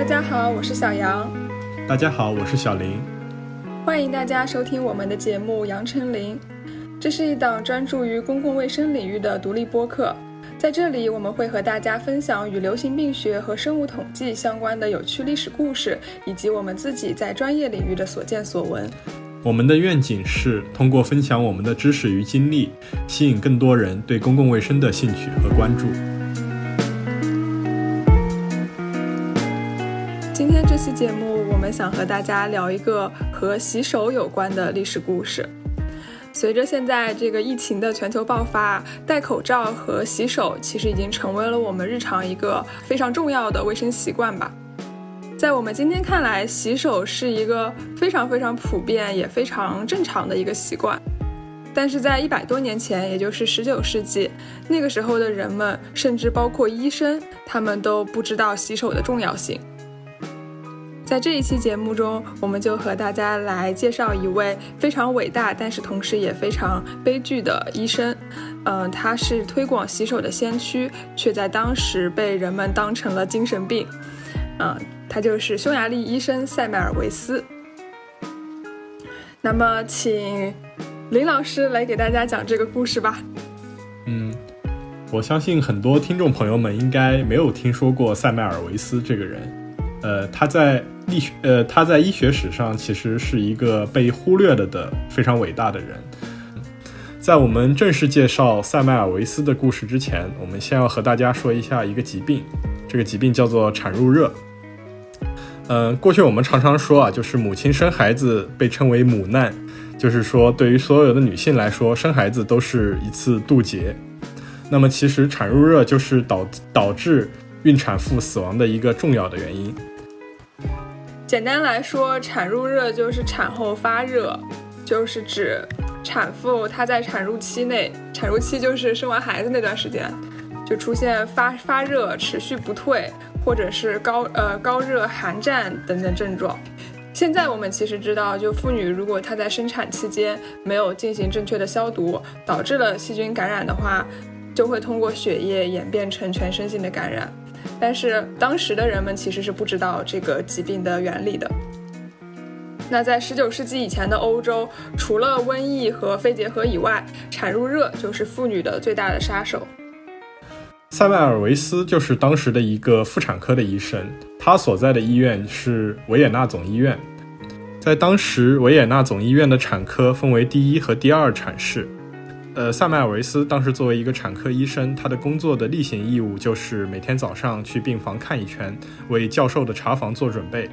大家好，我是小杨。大家好，我是小林。欢迎大家收听我们的节目《杨丞琳》，这是一档专注于公共卫生领域的独立播客。在这里，我们会和大家分享与流行病学和生物统计相关的有趣历史故事，以及我们自己在专业领域的所见所闻。我们的愿景是通过分享我们的知识与经历，吸引更多人对公共卫生的兴趣和关注。期节目，我们想和大家聊一个和洗手有关的历史故事。随着现在这个疫情的全球爆发，戴口罩和洗手其实已经成为了我们日常一个非常重要的卫生习惯吧。在我们今天看来，洗手是一个非常非常普遍也非常正常的一个习惯。但是在一百多年前，也就是十九世纪，那个时候的人们，甚至包括医生，他们都不知道洗手的重要性。在这一期节目中，我们就和大家来介绍一位非常伟大，但是同时也非常悲剧的医生。嗯，他是推广洗手的先驱，却在当时被人们当成了精神病。嗯，他就是匈牙利医生塞麦尔维斯。那么，请林老师来给大家讲这个故事吧。嗯，我相信很多听众朋友们应该没有听说过塞麦尔维斯这个人。呃，他在医学呃他在医学史上其实是一个被忽略了的非常伟大的人。在我们正式介绍塞麦尔维斯的故事之前，我们先要和大家说一下一个疾病，这个疾病叫做产褥热。嗯，过去我们常常说啊，就是母亲生孩子被称为母难，就是说对于所有的女性来说，生孩子都是一次渡劫。那么其实产褥热就是导导致孕产妇死亡的一个重要的原因。简单来说，产褥热就是产后发热，就是指产妇她在产褥期内，产褥期就是生完孩子那段时间，就出现发发热、持续不退，或者是高呃高热、寒战等等症状。现在我们其实知道，就妇女如果她在生产期间没有进行正确的消毒，导致了细菌感染的话，就会通过血液演变成全身性的感染。但是当时的人们其实是不知道这个疾病的原理的。那在十九世纪以前的欧洲，除了瘟疫和肺结核以外，产褥热就是妇女的最大的杀手。塞麦尔维斯就是当时的一个妇产科的医生，他所在的医院是维也纳总医院。在当时，维也纳总医院的产科分为第一和第二产室。呃，塞麦尔维斯当时作为一个产科医生，他的工作的例行义务就是每天早上去病房看一圈，为教授的查房做准备。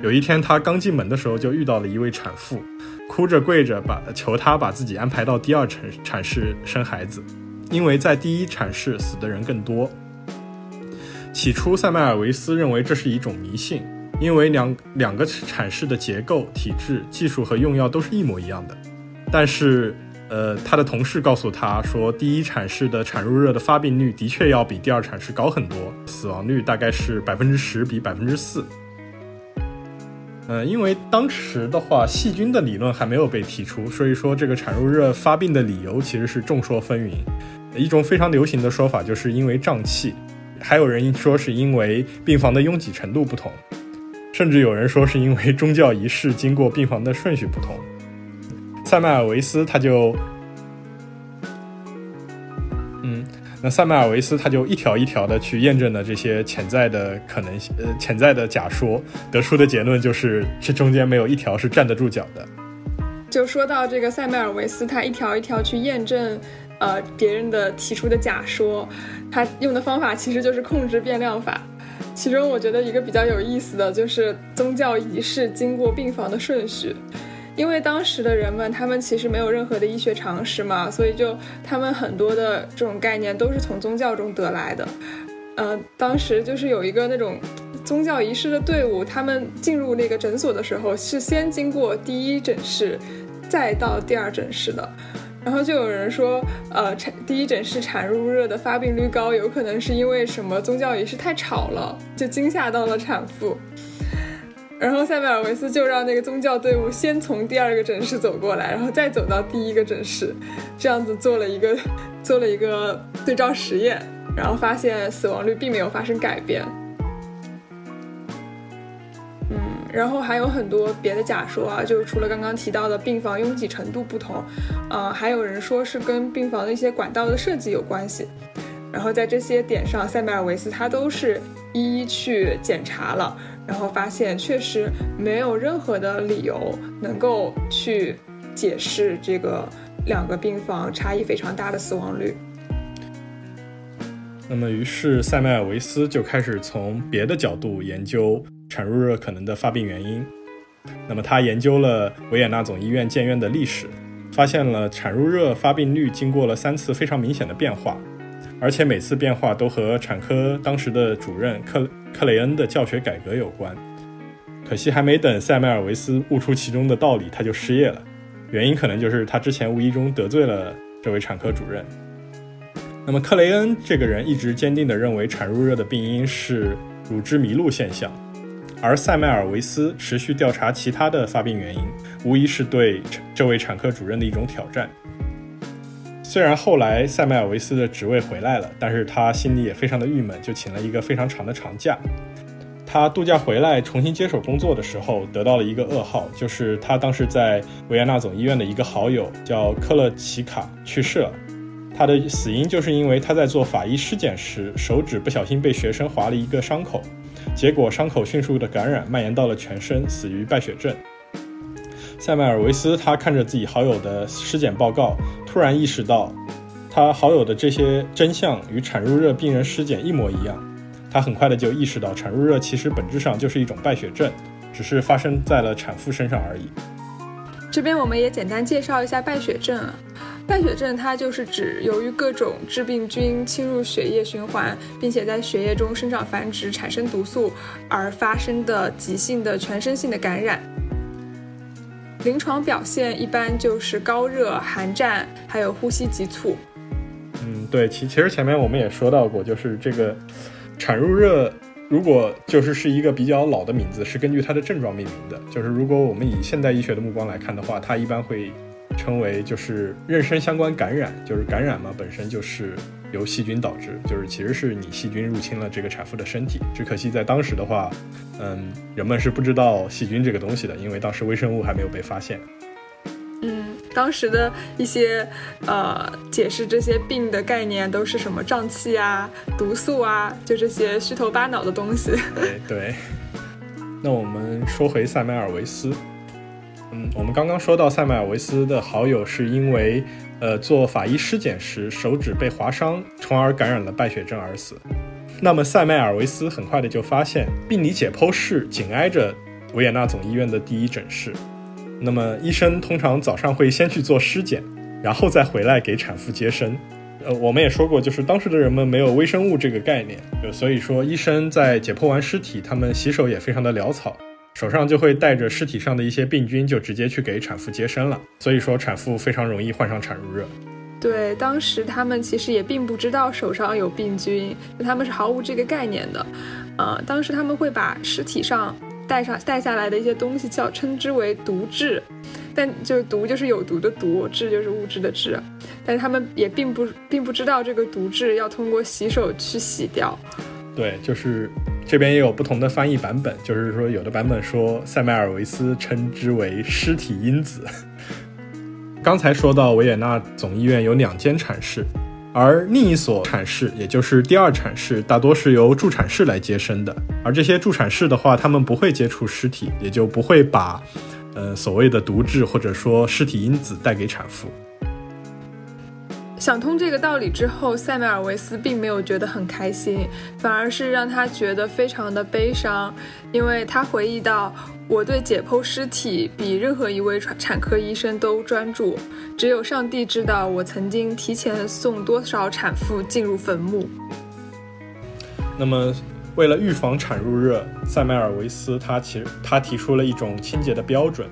有一天，他刚进门的时候就遇到了一位产妇，哭着跪着把求他把自己安排到第二产产室生孩子，因为在第一产室死的人更多。起初，塞麦尔维斯认为这是一种迷信，因为两两个产室的结构、体制、技术和用药都是一模一样的，但是。呃，他的同事告诉他说，第一产室的产褥热的发病率的确要比第二产室高很多，死亡率大概是百分之十比百分之四。嗯，因为当时的话，细菌的理论还没有被提出，所以说这个产褥热发病的理由其实是众说纷纭。一种非常流行的说法就是因为胀气，还有人说是因为病房的拥挤程度不同，甚至有人说是因为 宗教仪式经过病房的顺序不同。塞麦尔维斯他就，嗯，那塞麦尔维斯他就一条一条的去验证了这些潜在的可能性，呃，潜在的假说，得出的结论就是这中间没有一条是站得住脚的。就说到这个塞麦尔维斯，他一条一条去验证，呃，别人的提出的假说，他用的方法其实就是控制变量法。其中我觉得一个比较有意思的就是宗教仪式经过病房的顺序。因为当时的人们，他们其实没有任何的医学常识嘛，所以就他们很多的这种概念都是从宗教中得来的。呃，当时就是有一个那种宗教仪式的队伍，他们进入那个诊所的时候是先经过第一诊室，再到第二诊室的。然后就有人说，呃，产第一诊室产褥热的发病率高，有可能是因为什么宗教仪式太吵了，就惊吓到了产妇。然后塞缪尔维斯就让那个宗教队伍先从第二个诊室走过来，然后再走到第一个诊室，这样子做了一个做了一个对照实验，然后发现死亡率并没有发生改变。然后还有很多别的假说啊，就是除了刚刚提到的病房拥挤程度不同，呃，还有人说是跟病房的一些管道的设计有关系。然后在这些点上，塞缪尔维斯他都是一一去检查了，然后发现确实没有任何的理由能够去解释这个两个病房差异非常大的死亡率。那么，于是塞麦尔维斯就开始从别的角度研究产褥热可能的发病原因。那么，他研究了维也纳总医院建院的历史，发现了产褥热发病率经过了三次非常明显的变化。而且每次变化都和产科当时的主任克克雷恩的教学改革有关。可惜还没等塞缪尔维斯悟出其中的道理，他就失业了。原因可能就是他之前无意中得罪了这位产科主任。那么克雷恩这个人一直坚定地认为产褥热的病因是乳汁迷路现象，而塞缪尔维斯持续调查其他的发病原因，无疑是对这位产科主任的一种挑战。虽然后来塞麦尔维斯的职位回来了，但是他心里也非常的郁闷，就请了一个非常长的长假。他度假回来重新接手工作的时候，得到了一个噩耗，就是他当时在维也纳总医院的一个好友叫科勒奇卡去世了。他的死因就是因为他在做法医尸检时，手指不小心被学生划了一个伤口，结果伤口迅速的感染蔓延到了全身，死于败血症。塞麦尔维斯他看着自己好友的尸检报告，突然意识到，他好友的这些真相与产褥热病人尸检一模一样。他很快的就意识到，产褥热其实本质上就是一种败血症，只是发生在了产妇身上而已。这边我们也简单介绍一下败血症啊。败血症它就是指由于各种致病菌侵入血液循环，并且在血液中生长繁殖，产生毒素而发生的急性的全身性的感染。临床表现一般就是高热、寒战，还有呼吸急促。嗯，对，其其实前面我们也说到过，就是这个产褥热，如果就是是一个比较老的名字，是根据它的症状命名的。就是如果我们以现代医学的目光来看的话，它一般会称为就是妊娠相关感染，就是感染嘛，本身就是。由细菌导致，就是其实是你细菌入侵了这个产妇的身体。只可惜在当时的话，嗯，人们是不知道细菌这个东西的，因为当时微生物还没有被发现。嗯，当时的一些呃解释这些病的概念都是什么胀气啊、毒素啊，就这些虚头巴脑的东西。对对。那我们说回塞梅尔维斯。嗯，我们刚刚说到塞缪尔维斯的好友是因为。呃，做法医尸检时，手指被划伤，从而感染了败血症而死。那么塞麦尔维斯很快的就发现，病理解剖室紧挨着维也纳总医院的第一诊室。那么医生通常早上会先去做尸检，然后再回来给产妇接生。呃，我们也说过，就是当时的人们没有微生物这个概念，所以说医生在解剖完尸体，他们洗手也非常的潦草。手上就会带着尸体上的一些病菌，就直接去给产妇接生了。所以说，产妇非常容易患上产褥热。对，当时他们其实也并不知道手上有病菌，他们是毫无这个概念的。呃，当时他们会把尸体上带上带下来的一些东西叫称之为毒质，但就是毒就是有毒的毒，质就是物质的质。但他们也并不并不知道这个毒质要通过洗手去洗掉。对，就是这边也有不同的翻译版本，就是说有的版本说塞麦尔维斯称之为尸体因子。刚才说到维也纳总医院有两间产室，而另一所产室，也就是第二产室，大多是由助产士来接生的。而这些助产士的话，他们不会接触尸体，也就不会把，呃，所谓的毒质或者说尸体因子带给产妇。想通这个道理之后，塞缪尔维斯并没有觉得很开心，反而是让他觉得非常的悲伤，因为他回忆到：“我对解剖尸体比任何一位产科医生都专注，只有上帝知道我曾经提前送多少产妇进入坟墓。”那么，为了预防产褥热，塞麦尔维斯他其实他提出了一种清洁的标准，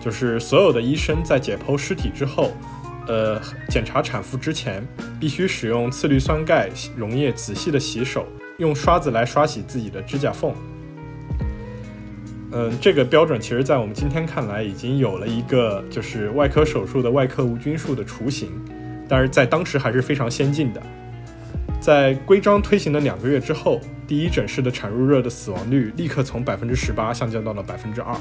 就是所有的医生在解剖尸体之后。呃，检查产妇之前，必须使用次氯酸钙溶液仔细的洗手，用刷子来刷洗自己的指甲缝。嗯，这个标准其实，在我们今天看来，已经有了一个就是外科手术的外科无菌术的雏形，但是在当时还是非常先进的。在规章推行的两个月之后，第一诊室的产褥热的死亡率立刻从百分之十八下降到了百分之二。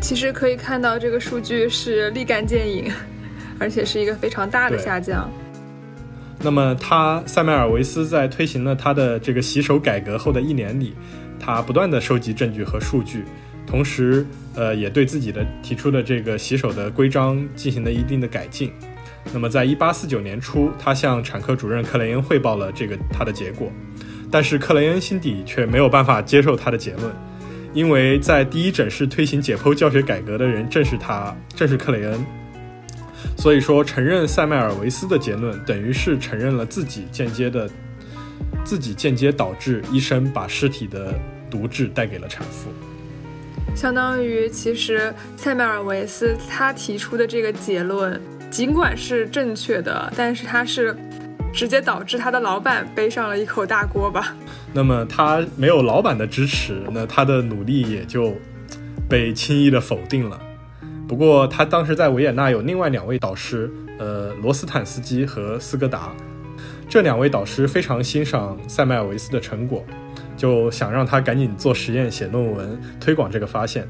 其实可以看到，这个数据是立竿见影，而且是一个非常大的下降。那么，他塞缪尔维斯在推行了他的这个洗手改革后的一年里，他不断的收集证据和数据，同时，呃，也对自己的提出的这个洗手的规章进行了一定的改进。那么，在一八四九年初，他向产科主任克雷恩汇报了这个他的结果，但是克雷恩心底却没有办法接受他的结论，因为在第一诊室推行解剖教学改革的人正是他，正是克雷恩。所以说，承认塞麦尔维斯的结论，等于是承认了自己间接的、自己间接导致医生把尸体的毒质带给了产妇。相当于，其实塞麦尔维斯他提出的这个结论，尽管是正确的，但是他是直接导致他的老板背上了一口大锅吧？那么他没有老板的支持，那他的努力也就被轻易的否定了。不过，他当时在维也纳有另外两位导师，呃，罗斯坦斯基和斯格达。这两位导师非常欣赏塞麦尔维斯的成果，就想让他赶紧做实验、写论文，推广这个发现。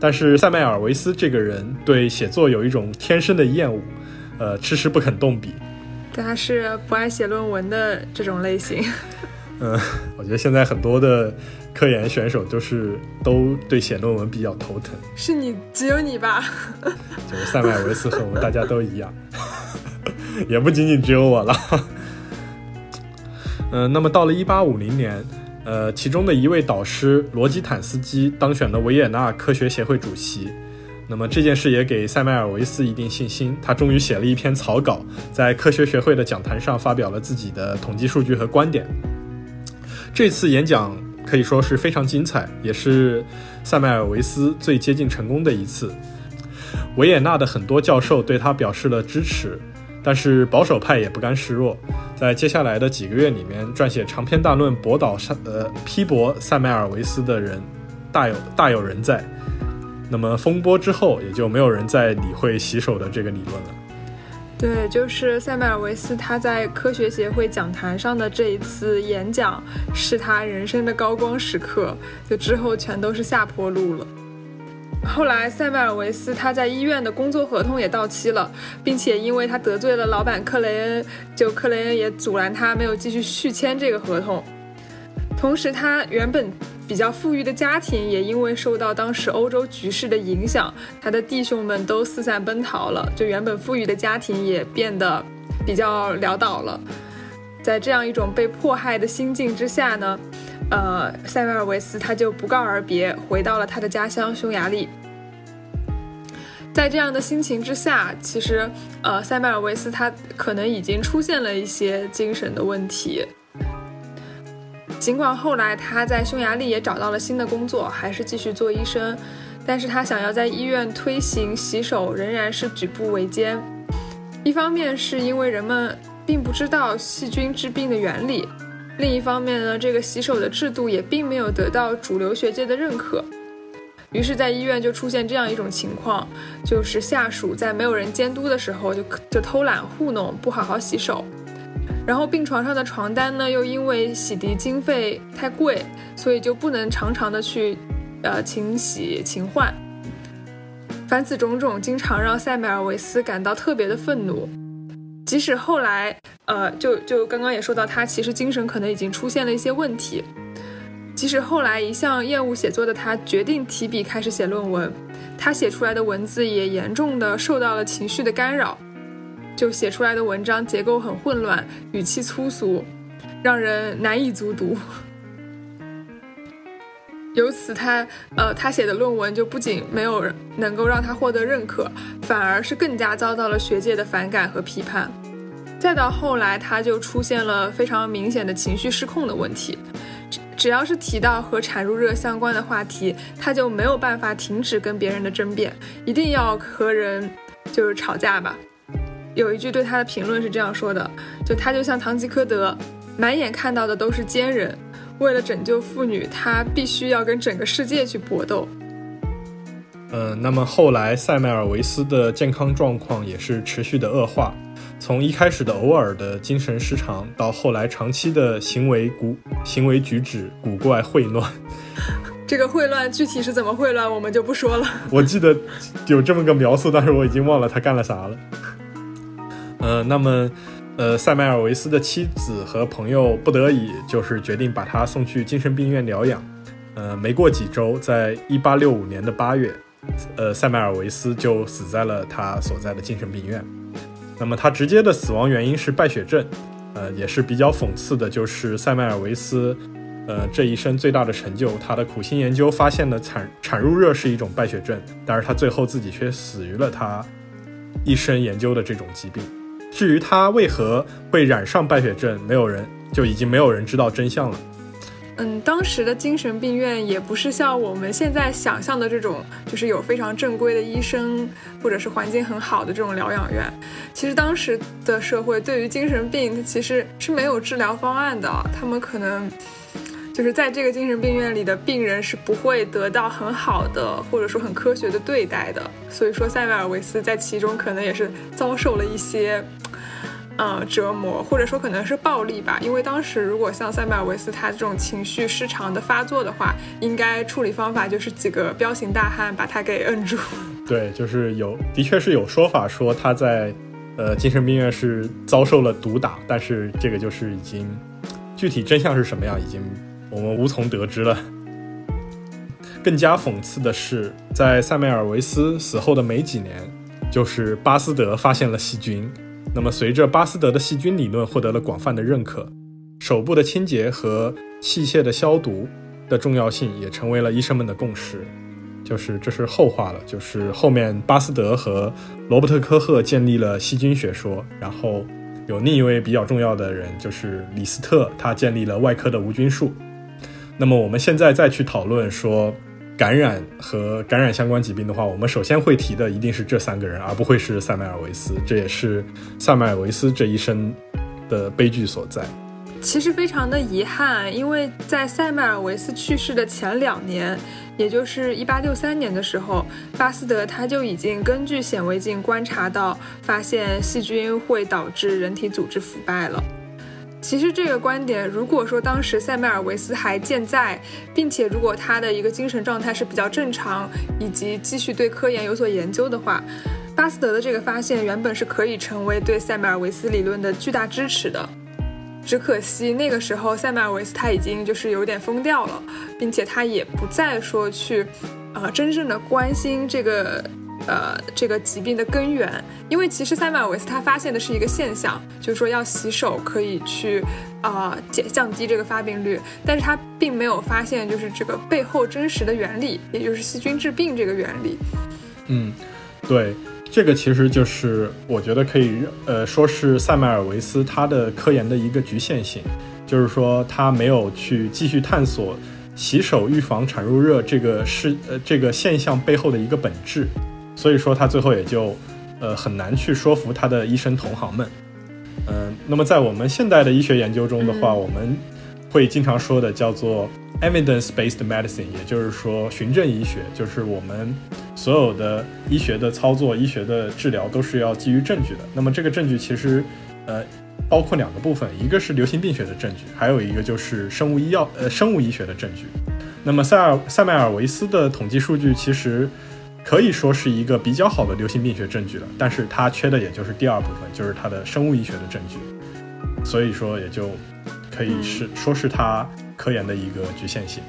但是塞麦尔维斯这个人对写作有一种天生的厌恶，呃，迟迟不肯动笔。他是不爱写论文的这种类型。嗯，我觉得现在很多的。科研选手就是都对写论文比较头疼，是你只有你吧？就是塞麦尔维斯和我们大家都一样，也不仅仅只有我了。嗯，那么到了一八五零年，呃，其中的一位导师罗基坦斯基当选了维也纳科学协会主席。那么这件事也给塞麦尔维斯一定信心，他终于写了一篇草稿，在科学学会的讲坛上发表了自己的统计数据和观点。这次演讲。可以说是非常精彩，也是塞麦尔维斯最接近成功的一次。维也纳的很多教授对他表示了支持，但是保守派也不甘示弱，在接下来的几个月里面，撰写长篇大论驳倒塞呃批驳塞麦尔维斯的人大有大有人在。那么风波之后，也就没有人再理会洗手的这个理论了。对，就是塞麦尔维斯他在科学协会讲坛上的这一次演讲，是他人生的高光时刻。就之后全都是下坡路了。后来塞麦尔维斯他在医院的工作合同也到期了，并且因为他得罪了老板克雷恩，就克雷恩也阻拦他没有继续续签这个合同。同时，他原本。比较富裕的家庭也因为受到当时欧洲局势的影响，他的弟兄们都四散奔逃了，就原本富裕的家庭也变得比较潦倒了。在这样一种被迫害的心境之下呢，呃，塞缪尔维斯他就不告而别，回到了他的家乡匈牙利。在这样的心情之下，其实，呃，塞缪尔维斯他可能已经出现了一些精神的问题。尽管后来他在匈牙利也找到了新的工作，还是继续做医生，但是他想要在医院推行洗手仍然是举步维艰。一方面是因为人们并不知道细菌治病的原理，另一方面呢，这个洗手的制度也并没有得到主流学界的认可。于是，在医院就出现这样一种情况，就是下属在没有人监督的时候就就偷懒糊弄，不好好洗手。然后病床上的床单呢，又因为洗涤经费太贵，所以就不能常常的去，呃，勤洗勤换。凡此种种，经常让塞缪尔维斯感到特别的愤怒。即使后来，呃，就就刚刚也说到，他其实精神可能已经出现了一些问题。即使后来一向厌恶写作的他决定提笔开始写论文，他写出来的文字也严重的受到了情绪的干扰。就写出来的文章结构很混乱，语气粗俗，让人难以卒读。由此，他呃，他写的论文就不仅没有能够让他获得认可，反而是更加遭到了学界的反感和批判。再到后来，他就出现了非常明显的情绪失控的问题，只要是提到和产褥热相关的话题，他就没有办法停止跟别人的争辩，一定要和人就是吵架吧。有一句对他的评论是这样说的：，就他就像堂吉诃德，满眼看到的都是奸人。为了拯救妇女，他必须要跟整个世界去搏斗。嗯，那么后来塞麦尔维斯的健康状况也是持续的恶化，从一开始的偶尔的精神失常，到后来长期的行为古行为举止古怪混乱。这个混乱具体是怎么混乱，我们就不说了。我记得有这么个描述，但是我已经忘了他干了啥了。呃，那么，呃，塞麦尔维斯的妻子和朋友不得已，就是决定把他送去精神病院疗养。呃，没过几周，在一八六五年的八月，呃，塞麦尔维斯就死在了他所在的精神病院。那么他直接的死亡原因是败血症。呃，也是比较讽刺的，就是塞麦尔维斯。呃，这一生最大的成就，他的苦心研究发现了产产褥热是一种败血症，但是他最后自己却死于了他一生研究的这种疾病。至于他为何会染上败血症，没有人就已经没有人知道真相了。嗯，当时的精神病院也不是像我们现在想象的这种，就是有非常正规的医生，或者是环境很好的这种疗养院。其实当时的社会对于精神病，它其实是没有治疗方案的，他们可能。就是在这个精神病院里的病人是不会得到很好的或者说很科学的对待的，所以说塞缪尔维斯在其中可能也是遭受了一些，呃折磨，或者说可能是暴力吧。因为当时如果像塞缪尔维斯他这种情绪失常的发作的话，应该处理方法就是几个彪形大汉把他给摁住。对，就是有，的确是有说法说他在，呃精神病院是遭受了毒打，但是这个就是已经具体真相是什么样已经。我们无从得知了。更加讽刺的是，在塞梅尔维斯死后的没几年，就是巴斯德发现了细菌。那么，随着巴斯德的细菌理论获得了广泛的认可，手部的清洁和器械的消毒的重要性也成为了医生们的共识。就是这是后话了，就是后面巴斯德和罗伯特科赫建立了细菌学说，然后有另一位比较重要的人就是李斯特，他建立了外科的无菌术。那么我们现在再去讨论说感染和感染相关疾病的话，我们首先会提的一定是这三个人，而不会是塞麦尔维斯。这也是塞麦尔维斯这一生的悲剧所在。其实非常的遗憾，因为在塞麦尔维斯去世的前两年，也就是一八六三年的时候，巴斯德他就已经根据显微镜观察到，发现细菌会导致人体组织腐败了。其实这个观点，如果说当时塞缪尔维斯还健在，并且如果他的一个精神状态是比较正常，以及继续对科研有所研究的话，巴斯德的这个发现原本是可以成为对塞缪尔维斯理论的巨大支持的。只可惜那个时候塞缪尔维斯他已经就是有点疯掉了，并且他也不再说去，呃，真正的关心这个。呃，这个疾病的根源，因为其实塞缪尔维斯他发现的是一个现象，就是说要洗手可以去啊减降低这个发病率，但是他并没有发现就是这个背后真实的原理，也就是细菌致病这个原理。嗯，对，这个其实就是我觉得可以呃说是塞麦尔维斯他的科研的一个局限性，就是说他没有去继续探索洗手预防产褥热这个是呃这个现象背后的一个本质。所以说他最后也就，呃，很难去说服他的医生同行们。嗯，那么在我们现代的医学研究中的话，我们会经常说的叫做 evidence-based medicine，也就是说循证医学，就是我们所有的医学的操作、医学的治疗都是要基于证据的。那么这个证据其实，呃，包括两个部分，一个是流行病学的证据，还有一个就是生物医药呃生物医学的证据。那么塞尔塞麦尔维斯的统计数据其实。可以说是一个比较好的流行病学证据了，但是它缺的也就是第二部分，就是它的生物医学的证据，所以说也就可以是说是他科研的一个局限性。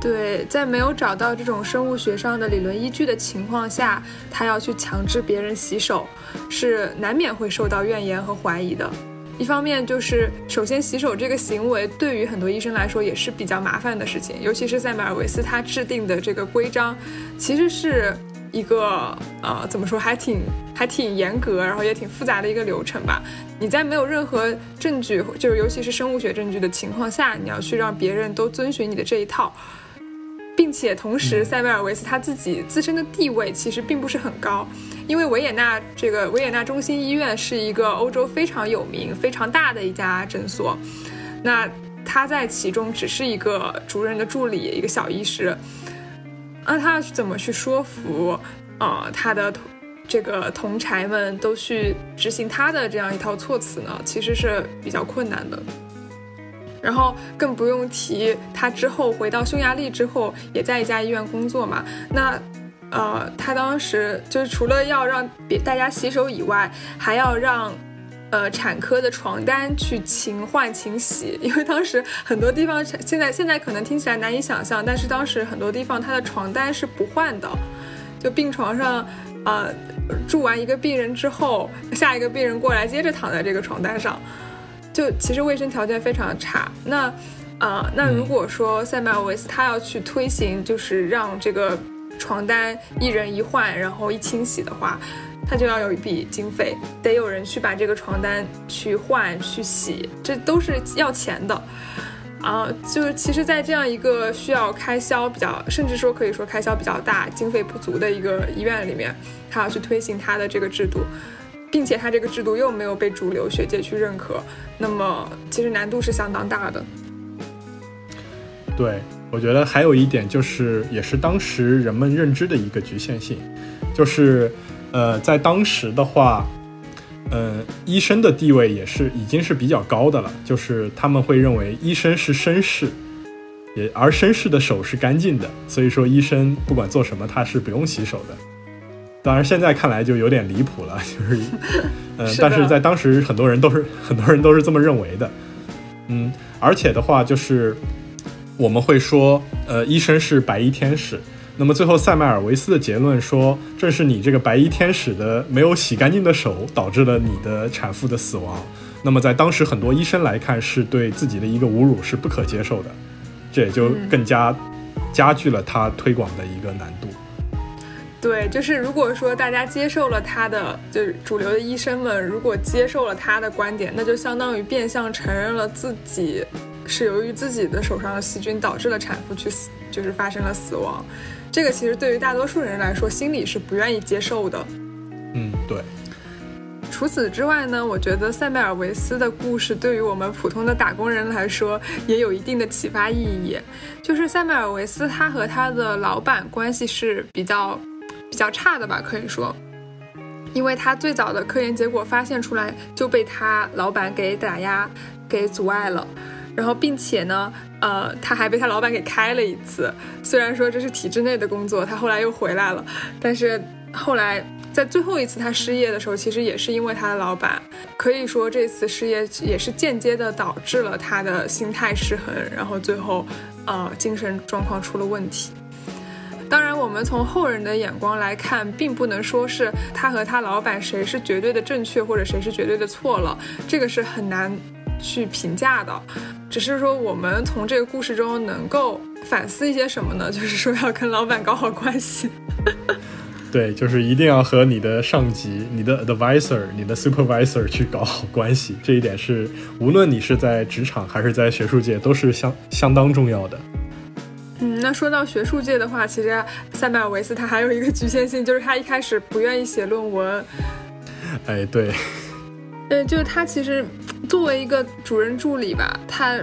对，在没有找到这种生物学上的理论依据的情况下，他要去强制别人洗手，是难免会受到怨言和怀疑的。一方面就是，首先洗手这个行为对于很多医生来说也是比较麻烦的事情，尤其是塞马尔维斯他制定的这个规章，其实是一个呃怎么说还挺还挺严格，然后也挺复杂的一个流程吧。你在没有任何证据，就是尤其是生物学证据的情况下，你要去让别人都遵循你的这一套。并且同时，塞维尔维斯他自己自身的地位其实并不是很高，因为维也纳这个维也纳中心医院是一个欧洲非常有名、非常大的一家诊所，那他在其中只是一个主任的助理，一个小医师，那他要去怎么去说服，呃，他的这个同柴们都去执行他的这样一套措辞呢，其实是比较困难的。然后更不用提他之后回到匈牙利之后，也在一家医院工作嘛。那，呃，他当时就是除了要让别大家洗手以外，还要让，呃，产科的床单去勤换勤洗，因为当时很多地方现在现在可能听起来难以想象，但是当时很多地方他的床单是不换的，就病床上，呃，住完一个病人之后，下一个病人过来接着躺在这个床单上。就其实卫生条件非常差，那，呃，那如果说塞缪尔维斯他要去推行，就是让这个床单一人一换，然后一清洗的话，他就要有一笔经费，得有人去把这个床单去换去洗，这都是要钱的，啊，就是其实，在这样一个需要开销比较，甚至说可以说开销比较大、经费不足的一个医院里面，他要去推行他的这个制度。并且它这个制度又没有被主流学界去认可，那么其实难度是相当大的。对，我觉得还有一点就是，也是当时人们认知的一个局限性，就是，呃，在当时的话，呃，医生的地位也是已经是比较高的了，就是他们会认为医生是绅士，也而绅士的手是干净的，所以说医生不管做什么，他是不用洗手的。当然，现在看来就有点离谱了，就是，嗯，但是在当时很多人都是 很多人都是这么认为的，嗯，而且的话就是我们会说，呃，医生是白衣天使，那么最后塞麦尔维斯的结论说，正是你这个白衣天使的没有洗干净的手导致了你的产妇的死亡，那么在当时很多医生来看是对自己的一个侮辱是不可接受的，这也就更加加剧了他推广的一个难度。对，就是如果说大家接受了他的，就是主流的医生们，如果接受了他的观点，那就相当于变相承认了自己是由于自己的手上的细菌导致了产妇去死，就是发生了死亡。这个其实对于大多数人来说，心里是不愿意接受的。嗯，对。除此之外呢，我觉得塞缪尔维斯的故事对于我们普通的打工人来说也有一定的启发意义。就是塞缪尔维斯他和他的老板关系是比较。比较差的吧，可以说，因为他最早的科研结果发现出来就被他老板给打压、给阻碍了，然后并且呢，呃，他还被他老板给开了一次。虽然说这是体制内的工作，他后来又回来了，但是后来在最后一次他失业的时候，其实也是因为他的老板。可以说这次失业也是间接的导致了他的心态失衡，然后最后，呃，精神状况出了问题。当然，我们从后人的眼光来看，并不能说是他和他老板谁是绝对的正确，或者谁是绝对的错了，这个是很难去评价的。只是说，我们从这个故事中能够反思一些什么呢？就是说，要跟老板搞好关系。对，就是一定要和你的上级、你的 advisor、你的 supervisor 去搞好关系。这一点是，无论你是在职场还是在学术界，都是相相当重要的。嗯，那说到学术界的话，其实塞缪尔维斯他还有一个局限性，就是他一开始不愿意写论文。哎，对，对，就是他其实作为一个主任助理吧，他。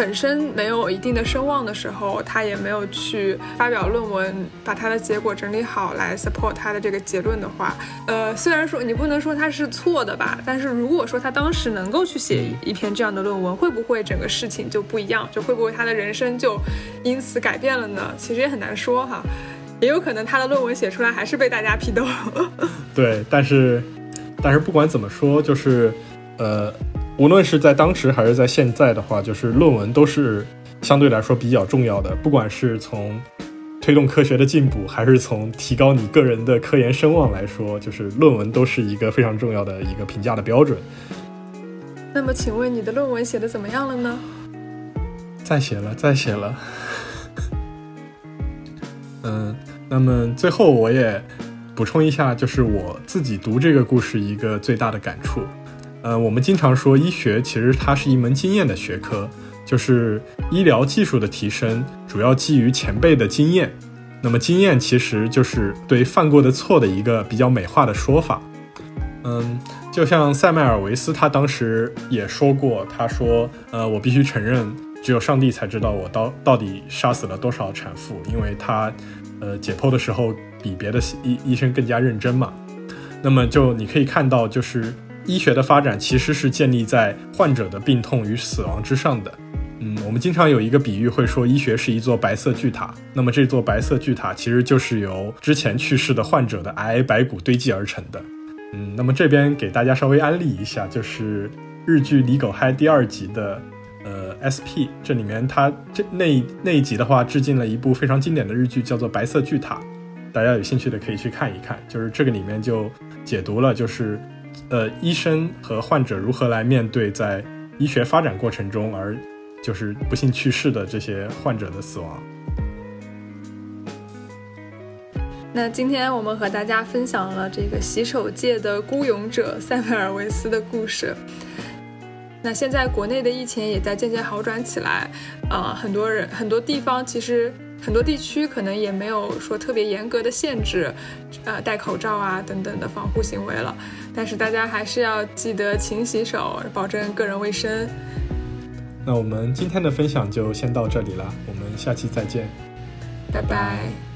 本身没有一定的声望的时候，他也没有去发表论文，把他的结果整理好来 support 他的这个结论的话，呃，虽然说你不能说他是错的吧，但是如果说他当时能够去写一篇这样的论文，会不会整个事情就不一样？就会不会他的人生就因此改变了呢？其实也很难说哈，也有可能他的论文写出来还是被大家批斗。对，但是，但是不管怎么说，就是，呃。无论是在当时还是在现在的话，就是论文都是相对来说比较重要的。不管是从推动科学的进步，还是从提高你个人的科研声望来说，就是论文都是一个非常重要的一个评价的标准。那么，请问你的论文写的怎么样了呢？再写了，再写了。嗯，那么最后我也补充一下，就是我自己读这个故事一个最大的感触。呃，我们经常说医学其实它是一门经验的学科，就是医疗技术的提升主要基于前辈的经验。那么经验其实就是对犯过的错的一个比较美化的说法。嗯，就像塞麦尔维斯他当时也说过，他说：“呃，我必须承认，只有上帝才知道我到到底杀死了多少产妇，因为他，呃，解剖的时候比别的医医生更加认真嘛。”那么就你可以看到，就是医学的发展其实是建立在患者的病痛与死亡之上的。嗯，我们经常有一个比喻，会说医学是一座白色巨塔。那么这座白色巨塔其实就是由之前去世的患者的癌白骨堆积而成的。嗯，那么这边给大家稍微安利一下，就是日剧《李狗嗨》第二集的呃 SP，这里面它这那那一集的话，致敬了一部非常经典的日剧，叫做《白色巨塔》。大家有兴趣的可以去看一看，就是这个里面就解读了，就是呃医生和患者如何来面对在医学发展过程中而。就是不幸去世的这些患者的死亡。那今天我们和大家分享了这个洗手界的孤勇者塞缪尔维斯的故事。那现在国内的疫情也在渐渐好转起来，啊，很多人很多地方其实很多地区可能也没有说特别严格的限制，呃，戴口罩啊等等的防护行为了。但是大家还是要记得勤洗手，保证个人卫生。那我们今天的分享就先到这里了，我们下期再见，拜拜。